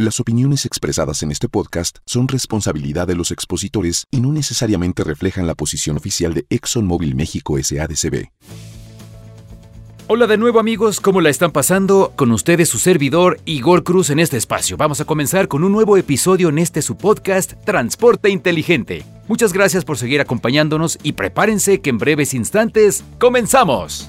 Las opiniones expresadas en este podcast son responsabilidad de los expositores y no necesariamente reflejan la posición oficial de ExxonMobil México SADCB. Hola de nuevo amigos, ¿cómo la están pasando? Con ustedes su servidor Igor Cruz en este espacio. Vamos a comenzar con un nuevo episodio en este su podcast Transporte Inteligente. Muchas gracias por seguir acompañándonos y prepárense que en breves instantes comenzamos.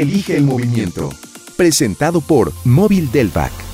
Elige el movimiento. Presentado por Móvil Delvac.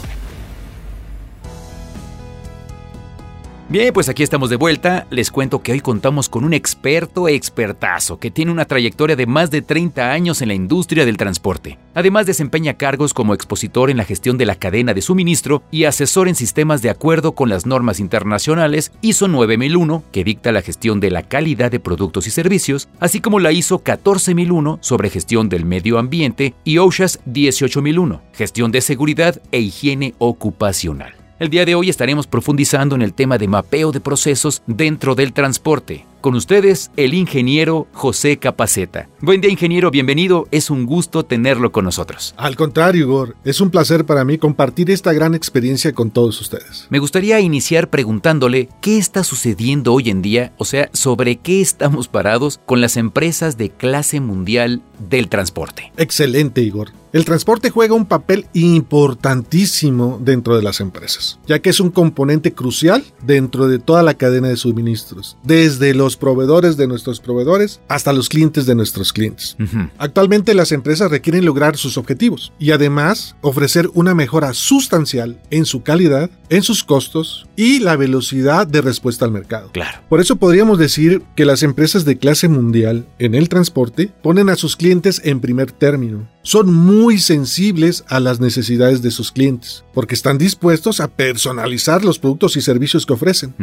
Bien, pues aquí estamos de vuelta. Les cuento que hoy contamos con un experto expertazo que tiene una trayectoria de más de 30 años en la industria del transporte. Además desempeña cargos como expositor en la gestión de la cadena de suministro y asesor en sistemas de acuerdo con las normas internacionales ISO 9001, que dicta la gestión de la calidad de productos y servicios, así como la ISO 14001 sobre gestión del medio ambiente y OSHAS 18001, gestión de seguridad e higiene ocupacional. El día de hoy estaremos profundizando en el tema de mapeo de procesos dentro del transporte. Con ustedes, el ingeniero José Capaceta. Buen día, ingeniero, bienvenido. Es un gusto tenerlo con nosotros. Al contrario, Igor, es un placer para mí compartir esta gran experiencia con todos ustedes. Me gustaría iniciar preguntándole qué está sucediendo hoy en día, o sea, sobre qué estamos parados con las empresas de clase mundial del transporte. Excelente, Igor. El transporte juega un papel importantísimo dentro de las empresas, ya que es un componente crucial dentro de toda la cadena de suministros, desde los proveedores de nuestros proveedores hasta los clientes de nuestros clientes. Actualmente las empresas requieren lograr sus objetivos y además ofrecer una mejora sustancial en su calidad, en sus costos y la velocidad de respuesta al mercado. Claro. Por eso podríamos decir que las empresas de clase mundial en el transporte ponen a sus clientes en primer término. Son muy sensibles a las necesidades de sus clientes, porque están dispuestos a personalizar los productos y servicios que ofrecen,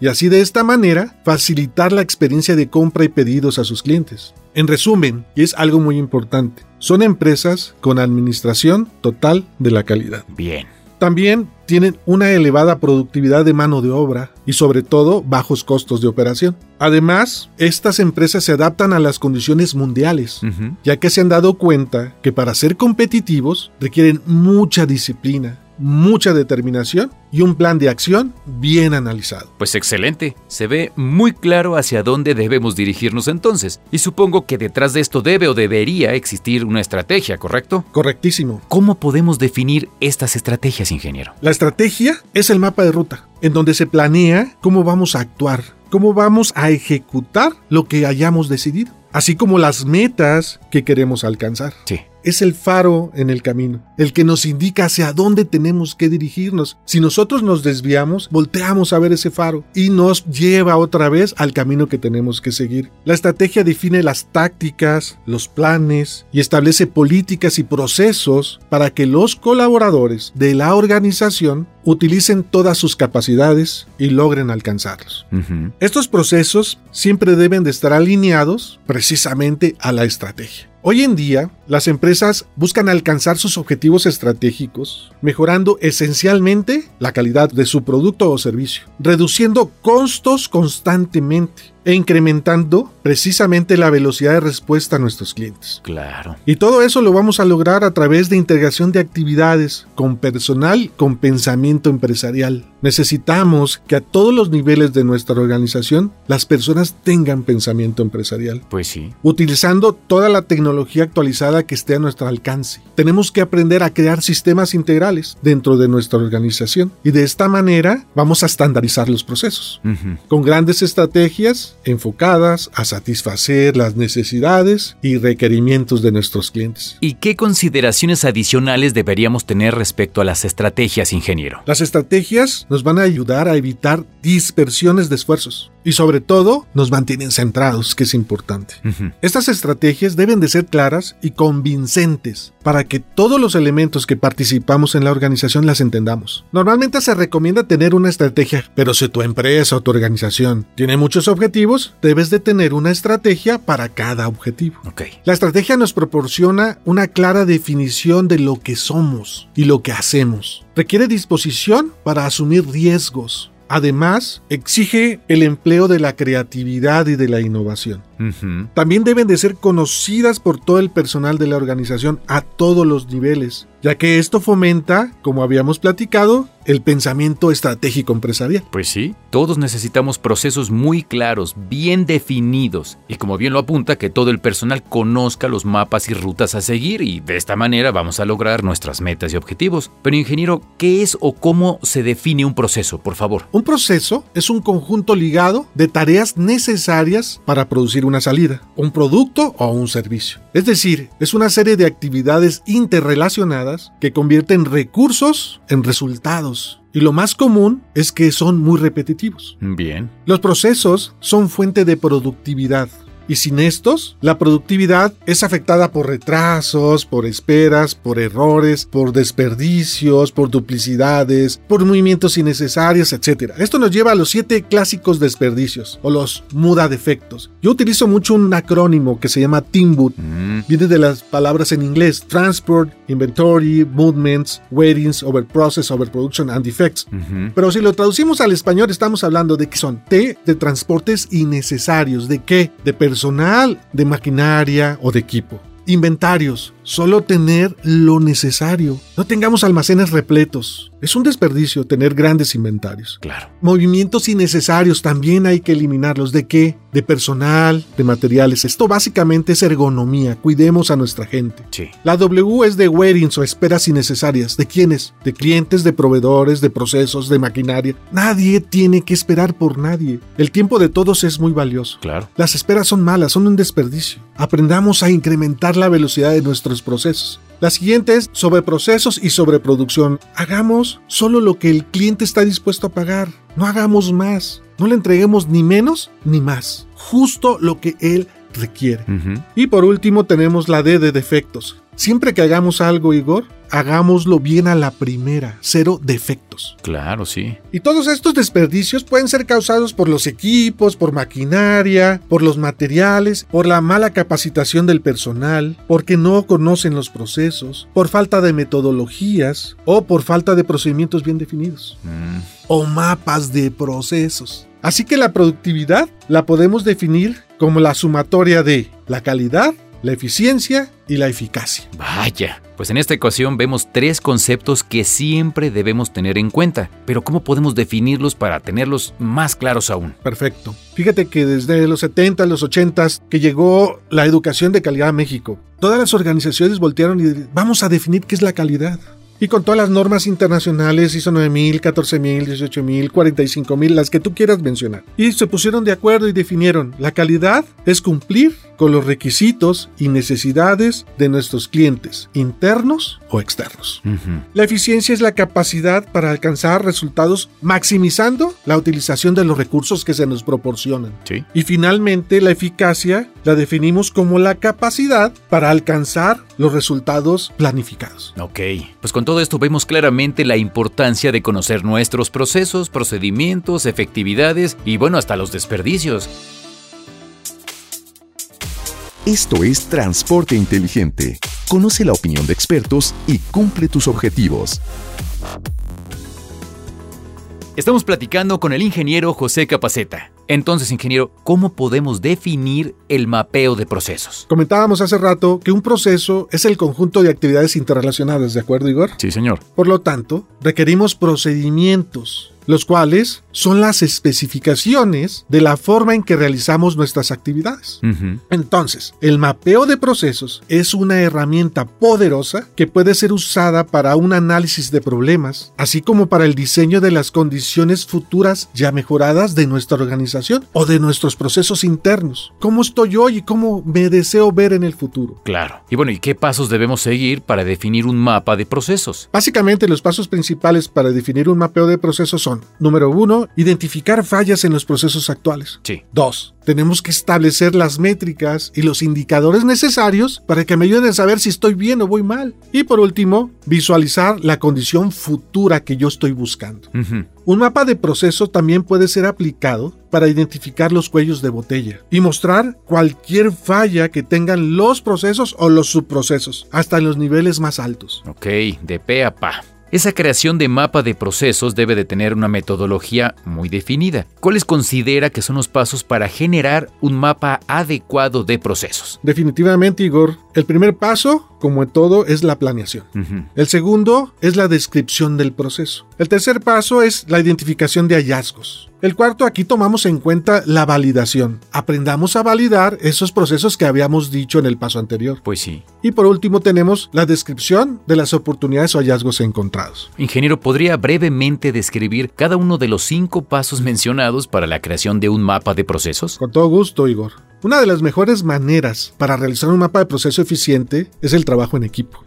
y así de esta manera facilitar la experiencia de compra y pedidos a sus clientes. En resumen, y es algo muy importante, son empresas con administración total de la calidad. Bien. También tienen una elevada productividad de mano de obra y sobre todo bajos costos de operación. Además, estas empresas se adaptan a las condiciones mundiales, ya que se han dado cuenta que para ser competitivos requieren mucha disciplina, mucha determinación y un plan de acción bien analizado. Pues excelente, se ve muy claro hacia dónde debemos dirigirnos entonces, y supongo que detrás de esto debe o debería existir una estrategia, ¿correcto? Correctísimo. ¿Cómo podemos definir estas estrategias, ingeniero? La estrategia es el mapa de ruta, en donde se planea cómo vamos a actuar, cómo vamos a ejecutar lo que hayamos decidido, así como las metas que queremos alcanzar. Sí. Es el faro en el camino, el que nos indica hacia dónde tenemos que dirigirnos. Si nosotros nos desviamos, volteamos a ver ese faro y nos lleva otra vez al camino que tenemos que seguir. La estrategia define las tácticas, los planes y establece políticas y procesos para que los colaboradores de la organización utilicen todas sus capacidades y logren alcanzarlos. Estos procesos siempre deben de estar alineados precisamente a la estrategia. Hoy en día, las empresas buscan alcanzar sus objetivos estratégicos, mejorando esencialmente la calidad de su producto o servicio, reduciendo costos constantemente e incrementando precisamente la velocidad de respuesta a nuestros clientes. Claro. Y todo eso lo vamos a lograr a través de integración de actividades con personal con pensamiento empresarial. Necesitamos que a todos los niveles de nuestra organización las personas tengan pensamiento empresarial Pues sí. utilizando toda la tecnología actualizada que esté a nuestro alcance. Tenemos que aprender a crear sistemas integrales dentro de nuestra organización y de esta manera vamos a estandarizar los procesos con grandes estrategias enfocadas a satisfacer las necesidades y requerimientos de nuestros clientes. ¿Y qué consideraciones adicionales deberíamos tener respecto a las estrategias, ingeniero? Las estrategias nos van a ayudar a evitar dispersiones de esfuerzos, y sobre todo nos mantienen centrados, que es importante. Estas estrategias deben de ser claras y convincentes para que todos los elementos que participamos en la organización las entendamos. Normalmente se recomienda tener una estrategia, pero si tu empresa o tu organización tiene muchos objetivos, debes de tener una estrategia para cada objetivo. La estrategia nos proporciona una clara definición de lo que somos y lo que hacemos. Requiere disposición para asumir riesgos. Además, exige el empleo de la creatividad y de la innovación. También deben de ser conocidas por todo el personal de la organización a todos los niveles, ya que esto fomenta, como habíamos platicado, el pensamiento estratégico empresarial. Pues sí, todos necesitamos procesos muy claros, bien definidos, y como bien lo apunta, que todo el personal conozca los mapas y rutas a seguir, y de esta manera vamos a lograr nuestras metas y objetivos. Pero ingeniero, ¿qué es o cómo se define un proceso, por favor? Un proceso es un conjunto ligado de tareas necesarias para producir una salida, un producto o un servicio. Es decir, es una serie de actividades interrelacionadas que convierten recursos en resultados. Y lo más común es que son muy repetitivos. Bien. Los procesos son fuente de productividad. Y sin estos, la productividad es afectada por retrasos, por esperas, por errores, por desperdicios, por duplicidades, por movimientos innecesarios, etc. Esto nos lleva a los siete clásicos desperdicios o los muda defectos. Yo utilizo mucho un acrónimo que se llama TIMBUT. Mm, Viene de las palabras en inglés Transport, Inventory, Movements, Weightings, Overprocess, Overproduction and Defects. Pero si lo traducimos al español, estamos hablando de que son T de transportes innecesarios. ¿De qué? De personal, de maquinaria o de equipo. Inventarios. Solo tener lo necesario. No tengamos almacenes repletos. Es un desperdicio tener grandes inventarios. Claro. Movimientos innecesarios también hay que eliminarlos. ¿De qué? De personal, de materiales. Esto básicamente es ergonomía. Cuidemos a nuestra gente. Sí. La W es de wearings o esperas innecesarias. ¿De quiénes? De clientes, de proveedores, de procesos, de maquinaria. Nadie tiene que esperar por nadie. El tiempo de todos es muy valioso. Claro. Las esperas son malas, son un desperdicio. Aprendamos a incrementar la velocidad de nuestros procesos. La siguiente es sobre procesos y sobre producción. Hagamos solo lo que el cliente está dispuesto a pagar. No hagamos más. No le entreguemos ni menos ni más. Justo lo que él requiere. Y por último tenemos la D de defectos. Siempre que hagamos algo, Igor, hagámoslo bien a la primera, cero defectos. Claro, sí. Y todos estos desperdicios pueden ser causados por los equipos, por maquinaria, por los materiales, por la mala capacitación del personal, porque no conocen los procesos, por falta de metodologías o por falta de procedimientos bien definidos Mm, o mapas de procesos. Así que la productividad la podemos definir como la sumatoria de la calidad, la eficiencia y la eficacia. Vaya, pues en esta ecuación vemos tres conceptos que siempre debemos tener en cuenta, pero ¿cómo podemos definirlos para tenerlos más claros aún? Perfecto. Fíjate que desde los 70, los 80 que llegó la educación de calidad a México, todas las organizaciones voltearon y vamos a definir qué es la calidad. Y con todas las normas internacionales, ISO 9000, 14000, 18000, 45000, las que tú quieras mencionar. Y se pusieron de acuerdo y definieron, la calidad es cumplir con los requisitos y necesidades de nuestros clientes, internos o externos. Ujú. La eficiencia es la capacidad para alcanzar resultados maximizando la utilización de los recursos que se nos proporcionan. Sí. Y finalmente, la eficacia la definimos como la capacidad para alcanzar los resultados planificados. Ok, pues con todo esto vemos claramente la importancia de conocer nuestros procesos, procedimientos, efectividades y bueno, hasta los desperdicios. Esto es Transporte Inteligente. Conoce la opinión de expertos y cumple tus objetivos. Estamos platicando con el ingeniero José Capaceta. Entonces, ingeniero, ¿cómo podemos definir el mapeo de procesos? Comentábamos hace rato que un proceso es el conjunto de actividades interrelacionadas, ¿de acuerdo, Igor? Sí, señor. Por lo tanto, requerimos procedimientos, los cuales son las especificaciones de la forma en que realizamos nuestras actividades. Entonces, el mapeo de procesos es una herramienta poderosa que puede ser usada para un análisis de problemas, así como para el diseño de las condiciones futuras ya mejoradas de nuestra organización o de nuestros procesos internos. ¿Cómo estoy hoy y cómo me deseo ver en el futuro? Claro. Y bueno, ¿y qué pasos debemos seguir para definir un mapa de procesos? Básicamente los pasos principales para definir un mapeo de procesos son, número uno, uno, identificar fallas en los procesos actuales. Sí. Dos, tenemos que establecer las métricas y los indicadores necesarios para que me ayuden a saber si estoy bien o voy mal. Y por último, visualizar la condición futura que yo estoy buscando. Un mapa de proceso también puede ser aplicado para identificar los cuellos de botella y mostrar cualquier falla que tengan los procesos o los subprocesos, hasta en los niveles más altos. Ok, de pe a pa. Esa creación de mapa de procesos debe de tener una metodología muy definida. ¿Cuáles considera que son los pasos para generar un mapa adecuado de procesos? Definitivamente, Igor, el primer paso, como en todo, es la planeación. El segundo es la descripción del proceso. El tercer paso es la identificación de hallazgos. El cuarto, aquí tomamos en cuenta la validación. Aprendamos a validar esos procesos que habíamos dicho en el paso anterior. Pues sí. Y por último tenemos la descripción de las oportunidades o hallazgos encontrados. Ingeniero, ¿podría brevemente describir cada uno de los cinco pasos mencionados para la creación de un mapa de procesos? Con todo gusto, Igor. Una de las mejores maneras para realizar un mapa de proceso eficiente es el trabajo en equipo.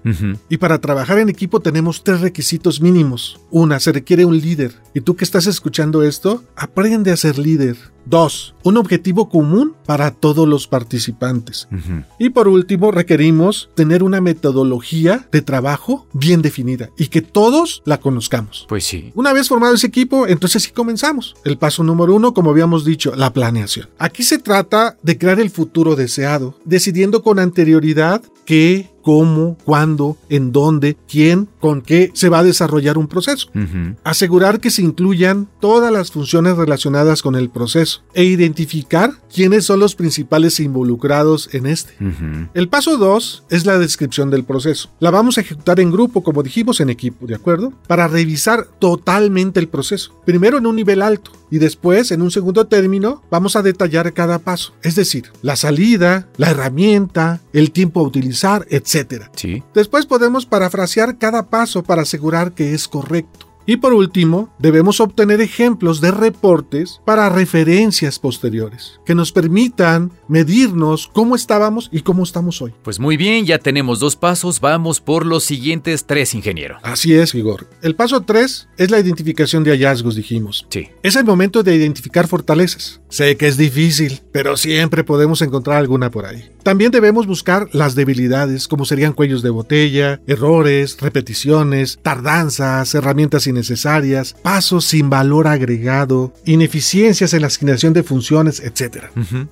Y para trabajar en equipo tenemos tres requisitos mínimos. Una, se requiere un líder. Y tú que estás escuchando esto, aprende a ser líder. Dos, un objetivo común para todos los participantes. Y por último, requerimos tener una metodología de trabajo bien definida y que todos la conozcamos. Pues sí. Una vez formado ese equipo, entonces sí comenzamos. El paso número uno, como habíamos dicho, la planeación. Aquí se trata de crear el futuro deseado, decidiendo con anterioridad qué, cómo, cuándo, en dónde, quién, con qué se va a desarrollar un proceso. Asegurar que se incluyan todas las funciones relacionadas con el proceso e identificar quiénes son los principales involucrados en este. El paso 2 es la descripción del proceso. La vamos a ejecutar en grupo, como dijimos, en equipo, ¿de acuerdo? Para revisar totalmente el proceso. Primero en un nivel alto y después, en un segundo término, vamos a detallar cada paso. Es decir, la salida, la herramienta, el tiempo a utilizar, etc. Sí. Después podemos parafrasear cada paso para asegurar que es correcto. Y por último, debemos obtener ejemplos de reportes para referencias posteriores, que nos permitan medirnos cómo estábamos y cómo estamos hoy. Pues muy bien, ya tenemos dos pasos, vamos por los siguientes tres, ingeniero. Así es, Igor. El paso 3 es la identificación de hallazgos, dijimos. Sí. Es el momento de identificar fortalezas. Sé que es difícil, pero siempre podemos encontrar alguna por ahí. También debemos buscar las debilidades, como serían cuellos de botella, errores, repeticiones, tardanzas, herramientas innecesarias, pasos sin valor agregado, ineficiencias en la asignación de funciones, etc.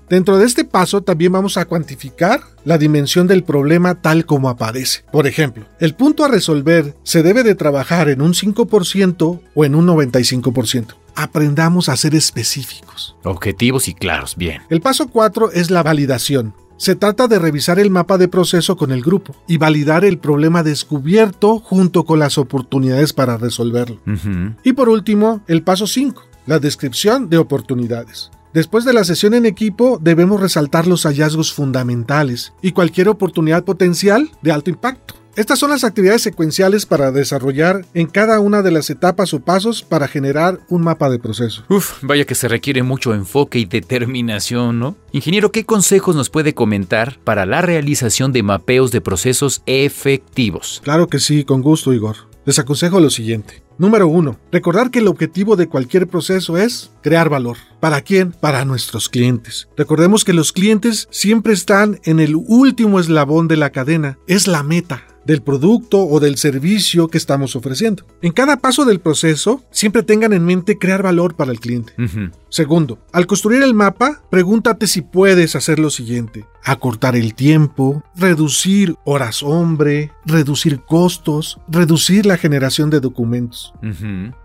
Dentro de este paso también vamos a cuantificar la dimensión del problema tal como aparece. Por ejemplo, el punto a resolver se debe de trabajar en un 5% o en un 95%. Aprendamos a ser específicos. Objetivos y claros, bien. El paso 4 es la validación. Se trata de revisar el mapa de proceso con el grupo y validar el problema descubierto junto con las oportunidades para resolverlo. Y por último, el paso 5, la descripción de oportunidades. Después de la sesión en equipo, debemos resaltar los hallazgos fundamentales y cualquier oportunidad potencial de alto impacto. Estas son las actividades secuenciales para desarrollar en cada una de las etapas o pasos para generar un mapa de proceso. Uf, vaya que se requiere mucho enfoque y determinación, ¿no? Ingeniero, ¿qué consejos nos puede comentar para la realización de mapeos de procesos efectivos? Claro que sí, con gusto, Igor. Les aconsejo lo siguiente. Número 1. Recordar que el objetivo de cualquier proceso es crear valor. ¿Para quién? Para nuestros clientes. Recordemos que los clientes siempre están en el último eslabón de la cadena. Es la meta del producto o del servicio que estamos ofreciendo. En cada paso del proceso, siempre tengan en mente crear valor para el cliente. Segundo, al construir el mapa, pregúntate si puedes hacer lo siguiente. Acortar el tiempo, reducir horas hombre, reducir costos, reducir la generación de documentos.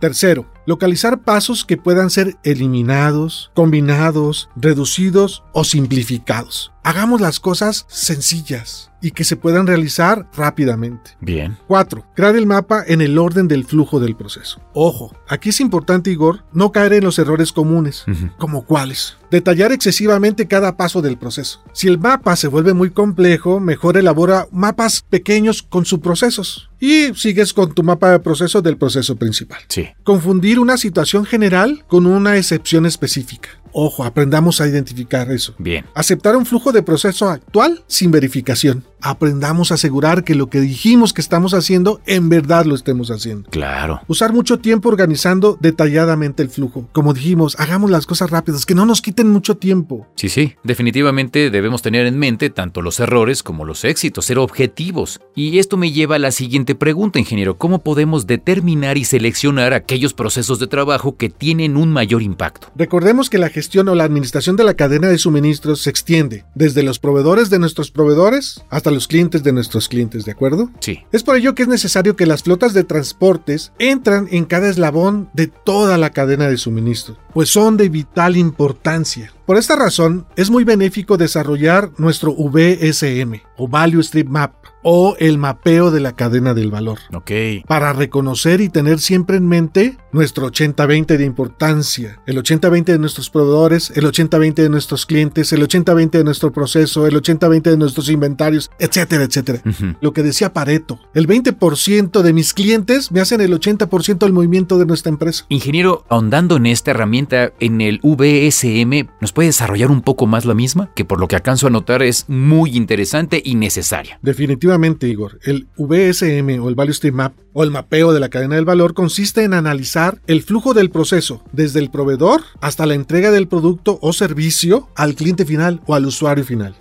Tercero, localizar pasos que puedan ser eliminados, combinados, reducidos o simplificados. Hagamos las cosas sencillas y que se puedan realizar rápidamente. Bien. 4. Crear el mapa en el orden del flujo del proceso. Ojo, aquí es importante, Igor, no caer en los errores comunes. Ujú. ¿Como cuáles? Detallar excesivamente cada paso del proceso. Si el mapa se vuelve muy complejo, mejor elabora mapas pequeños con subprocesos. Y sigues con tu mapa de proceso del proceso principal. Sí. Confundir una situación general con una excepción específica. Ojo, aprendamos a identificar eso. Bien. Aceptar un flujo de proceso actual sin verificación. Aprendamos a asegurar que lo que dijimos que estamos haciendo, en verdad lo estemos haciendo. Claro. Usar mucho tiempo organizando detalladamente el flujo. Como dijimos, hagamos las cosas rápidas, que no nos quiten mucho tiempo. Sí, sí, definitivamente debemos tener en mente tanto los errores como los éxitos, ser objetivos. Y esto me lleva a la siguiente pregunta, ingeniero. ¿Cómo podemos determinar y seleccionar aquellos procesos de trabajo que tienen un mayor impacto? Recordemos que la gestión o la administración de la cadena de suministros se extiende desde los proveedores de nuestros proveedores hasta los clientes de nuestros clientes, ¿de acuerdo? Sí. Es por ello que es necesario que las flotas de transportes entran en cada eslabón de toda la cadena de suministro, pues son de vital importancia. Por esta razón, es muy benéfico desarrollar nuestro VSM o Value Stream Map o el mapeo de la cadena del valor. Ok. Para reconocer y tener siempre en mente nuestro 80-20 de importancia, el 80-20 de nuestros proveedores, el 80-20 de nuestros clientes, el 80-20 de nuestro proceso, el 80-20 de nuestros inventarios, etcétera, etcétera. Lo que decía Pareto, el 20% de mis clientes me hacen el 80% del movimiento de nuestra empresa. Ingeniero, ahondando en esta herramienta, en el VSM, ¿nos puede desarrollar un poco más la misma? Que por lo que alcanzo a notar es muy interesante y necesaria. Definitivamente, Igor, el VSM o el Value Stream Map o el mapeo de la cadena del valor consiste en analizar el flujo del proceso desde el proveedor hasta la entrega del producto o servicio al cliente final o al usuario final.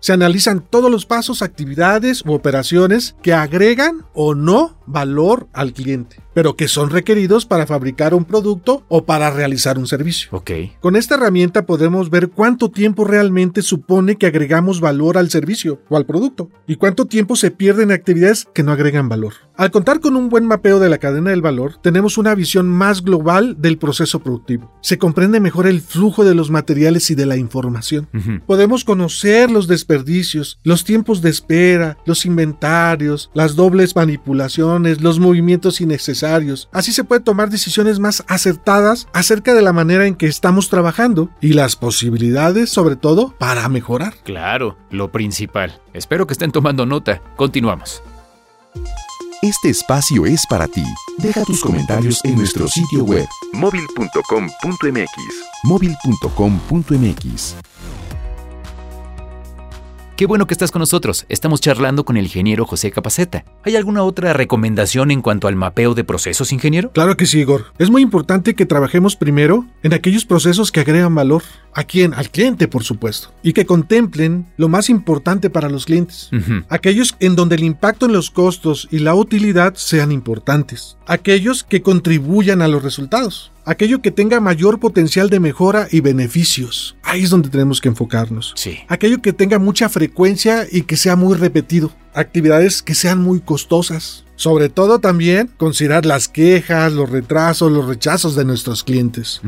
Se analizan todos los pasos, actividades u operaciones que agregan o no valor al cliente, pero que son requeridos para fabricar un producto o para realizar un servicio. Ok. Con esta herramienta podemos ver cuánto tiempo realmente supone que agregamos valor al servicio o al producto y cuánto tiempo se pierde en actividades que no agregan valor. Al contar con un buen mapeo de la cadena del valor, tenemos una visión más global del proceso productivo. Se comprende mejor el flujo de los materiales y de la información. Podemos conocer los desperdicios, los tiempos de espera, los inventarios, las dobles manipulaciones, los movimientos innecesarios. Así se puede tomar decisiones más acertadas acerca de la manera en que estamos trabajando y las posibilidades, sobre todo, para mejorar. Claro, lo principal. Espero que estén tomando nota. Continuamos. Este espacio es para ti. Deja tus comentarios en nuestro sitio web móvil.com.mx. móvil.com.mx. Qué bueno que estás con nosotros. Estamos charlando con el ingeniero José Capaceta. ¿Hay alguna otra recomendación en cuanto al mapeo de procesos, ingeniero? Claro que sí, Igor. Es muy importante que trabajemos primero en aquellos procesos que agregan valor. ¿A quién? Al cliente, por supuesto. Y que contemplen lo más importante para los clientes. Aquellos en donde el impacto en los costos y la utilidad sean importantes. Aquellos que contribuyan a los resultados. Aquello que tenga mayor potencial de mejora y beneficios. Ahí es donde tenemos que enfocarnos. Sí. Aquello que tenga mucha frecuencia y que sea muy repetido. Actividades que sean muy costosas. Sobre todo también considerar las quejas, los retrasos, los rechazos de nuestros clientes.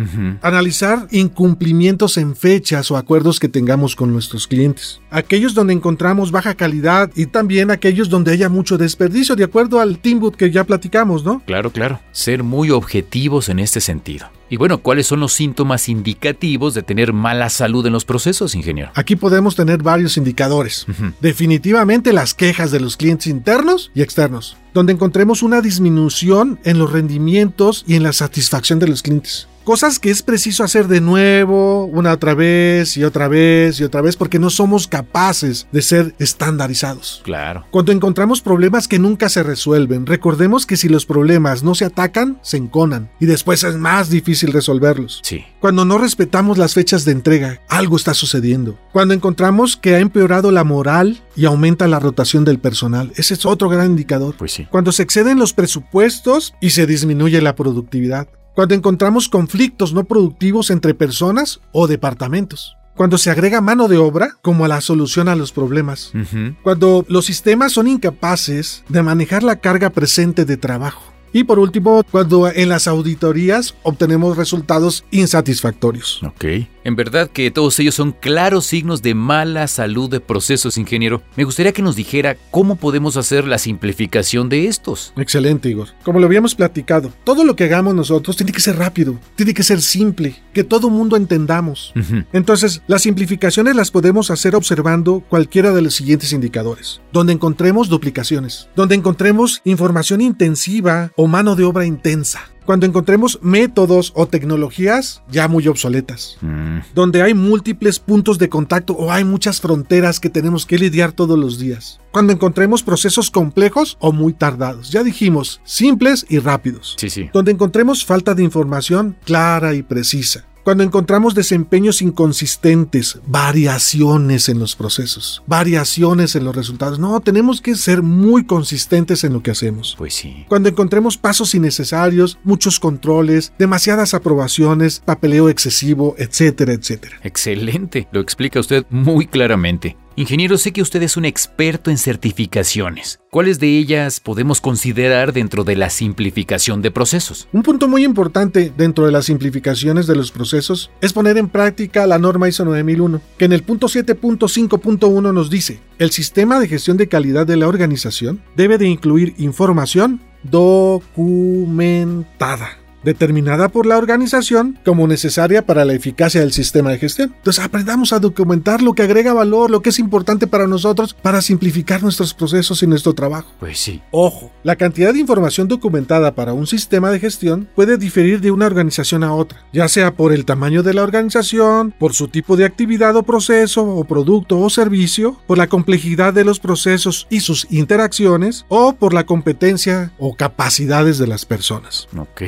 Analizar incumplimientos en fechas o acuerdos que tengamos con nuestros clientes. Aquellos donde encontramos baja calidad y también aquellos donde haya mucho desperdicio, de acuerdo al Teamboot que ya platicamos, ¿no? Claro, claro. Ser muy objetivos en este sentido. Y bueno, ¿cuáles son los síntomas indicativos de tener mala salud en los procesos, ingeniero? Aquí podemos tener varios indicadores. Definitivamente las quejas de los clientes internos y externos, donde encontremos una disminución en los rendimientos y en la satisfacción de los clientes. Cosas que es preciso hacer de nuevo, una otra vez y otra vez y otra vez, porque no somos capaces de ser estandarizados. Claro. Cuando encontramos problemas que nunca se resuelven, recordemos que si los problemas no se atacan, se enconan y después es más difícil resolverlos. Sí. Cuando no respetamos las fechas de entrega, algo está sucediendo. Cuando encontramos que ha empeorado la moral y aumenta la rotación del personal, ese es otro gran indicador. Pues sí. Cuando se exceden los presupuestos y se disminuye la productividad. Cuando encontramos conflictos no productivos entre personas o departamentos. Cuando se agrega mano de obra como la solución a los problemas. Cuando los sistemas son incapaces de manejar la carga presente de trabajo. Y por último, cuando en las auditorías obtenemos resultados insatisfactorios. Ok. En verdad que todos ellos son claros signos de mala salud de procesos, ingeniero. Me gustaría que nos dijera cómo podemos hacer la simplificación de estos. Excelente, Igor. Como lo habíamos platicado, todo lo que hagamos nosotros tiene que ser rápido, tiene que ser simple, que todo mundo entendamos. Entonces, las simplificaciones las podemos hacer observando cualquiera de los siguientes indicadores. Donde encontremos duplicaciones, donde encontremos información intensiva o mano de obra intensa. Cuando encontremos métodos o tecnologías ya muy obsoletas. Mm, Donde hay múltiples puntos de contacto o hay muchas fronteras que tenemos que lidiar todos los días. Cuando encontremos procesos complejos o muy tardados. Ya dijimos, simples y rápidos. sí, sí. Donde encontremos falta de información clara y precisa. Cuando encontramos desempeños inconsistentes, variaciones en los procesos, variaciones en los resultados. No, tenemos que ser muy consistentes en lo que hacemos. Pues sí. Cuando encontremos pasos innecesarios, muchos controles, demasiadas aprobaciones, papeleo excesivo, etcétera, etcétera. Excelente. Lo explica usted muy claramente. Ingeniero, sé que usted es un experto en certificaciones. ¿Cuáles de ellas podemos considerar dentro de la simplificación de procesos? Un punto muy importante dentro de las simplificaciones de los procesos es poner en práctica la norma ISO 9001, que en el punto 7.5.1 nos dice, el sistema de gestión de calidad de la organización debe de incluir información documentada determinada por la organización como necesaria para la eficacia del sistema de gestión. Entonces aprendamos a documentar lo que agrega valor, lo que es importante para nosotros para simplificar nuestros procesos y nuestro trabajo. Pues sí. Ojo, la cantidad de información documentada para un sistema de gestión puede diferir de una organización a otra, ya sea por el tamaño de la organización, por su tipo de actividad o proceso o producto o servicio, por la complejidad de los procesos y sus interacciones o por la competencia o capacidades de las personas. Ok.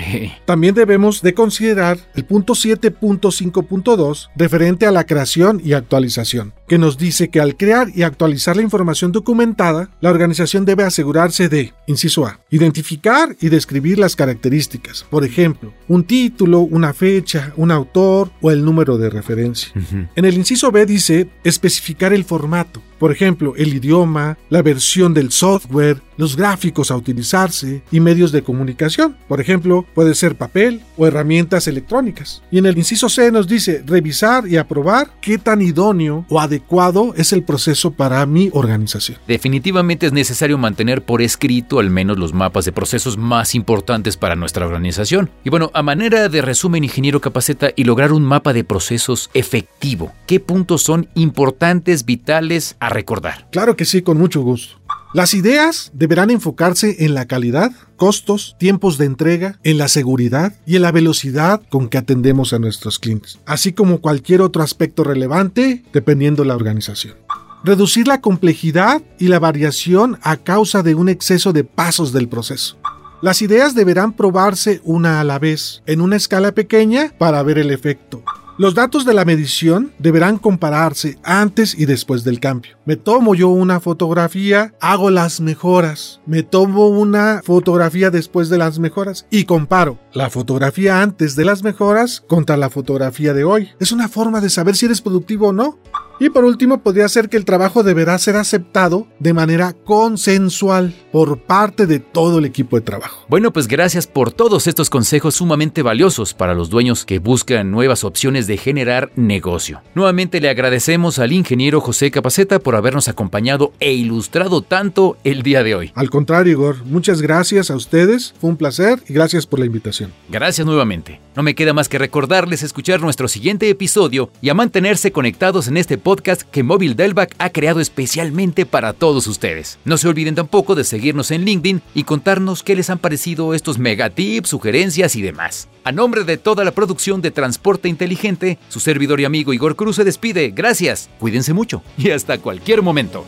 También debemos de considerar el punto 7.5.2 referente a la creación y actualización, que nos dice que al crear y actualizar la información documentada, la organización debe asegurarse de, inciso A, identificar y describir las características, por ejemplo, un título, una fecha, un autor o el número de referencia. En el inciso B dice especificar el formato, por ejemplo, el idioma, la versión del software, los gráficos a utilizarse y medios de comunicación. Por ejemplo, puede ser papel o herramientas electrónicas. Y en el inciso C nos dice revisar y aprobar qué tan idóneo o adecuado es el proceso para mi organización. Definitivamente es necesario mantener por escrito al menos los mapas de procesos más importantes para nuestra organización. Y bueno, a manera de resumen, ingeniero Capaceta, y lograr un mapa de procesos efectivo, ¿qué puntos son importantes, vitales recordar? Claro que sí, con mucho gusto. Las ideas deberán enfocarse en la calidad, costos, tiempos de entrega, en la seguridad y en la velocidad con que atendemos a nuestros clientes, así como cualquier otro aspecto relevante dependiendo la organización. Reducir la complejidad y la variación a causa de un exceso de pasos del proceso. Las ideas deberán probarse una a la vez, en una escala pequeña para ver el efecto. Los datos de la medición deberán compararse antes y después del cambio. Me tomo yo una fotografía, hago las mejoras. Me tomo una fotografía después de las mejoras y comparo la fotografía antes de las mejoras contra la fotografía de hoy. Es una forma de saber si eres productivo o no. Y por último, podría ser que el trabajo deberá ser aceptado de manera consensual por parte de todo el equipo de trabajo. Bueno, pues gracias por todos estos consejos sumamente valiosos para los dueños que buscan nuevas opciones de generar negocio. Nuevamente le agradecemos al ingeniero José Capaceta por habernos acompañado e ilustrado tanto el día de hoy. Al contrario, Igor, muchas gracias a ustedes, fue un placer y gracias por la invitación. Gracias nuevamente. No me queda más que recordarles escuchar nuestro siguiente episodio y a mantenerse conectados en este podcast que Móvil Delvac ha creado especialmente para todos ustedes. No se olviden tampoco de seguirnos en LinkedIn y contarnos qué les han parecido estos megatips, sugerencias y demás. A nombre de toda la producción de Transporte Inteligente, su servidor y amigo Igor Cruz se despide. Gracias, cuídense mucho y hasta cualquier momento.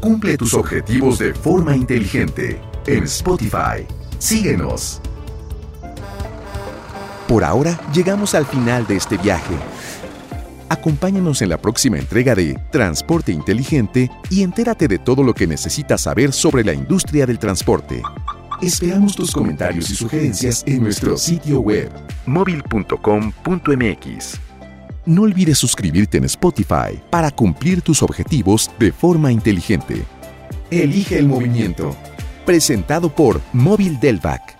Cumple tus objetivos de forma inteligente en Spotify. Síguenos. Por ahora llegamos al final de este viaje. Acompáñanos en la próxima entrega de Transporte Inteligente y entérate de todo lo que necesitas saber sobre la industria del transporte. Esperamos tus comentarios y sugerencias en nuestro sitio web. móvil.com.mx. No olvides suscribirte en Spotify para cumplir tus objetivos de forma inteligente. Elige el movimiento. Presentado por Móvil Delvac.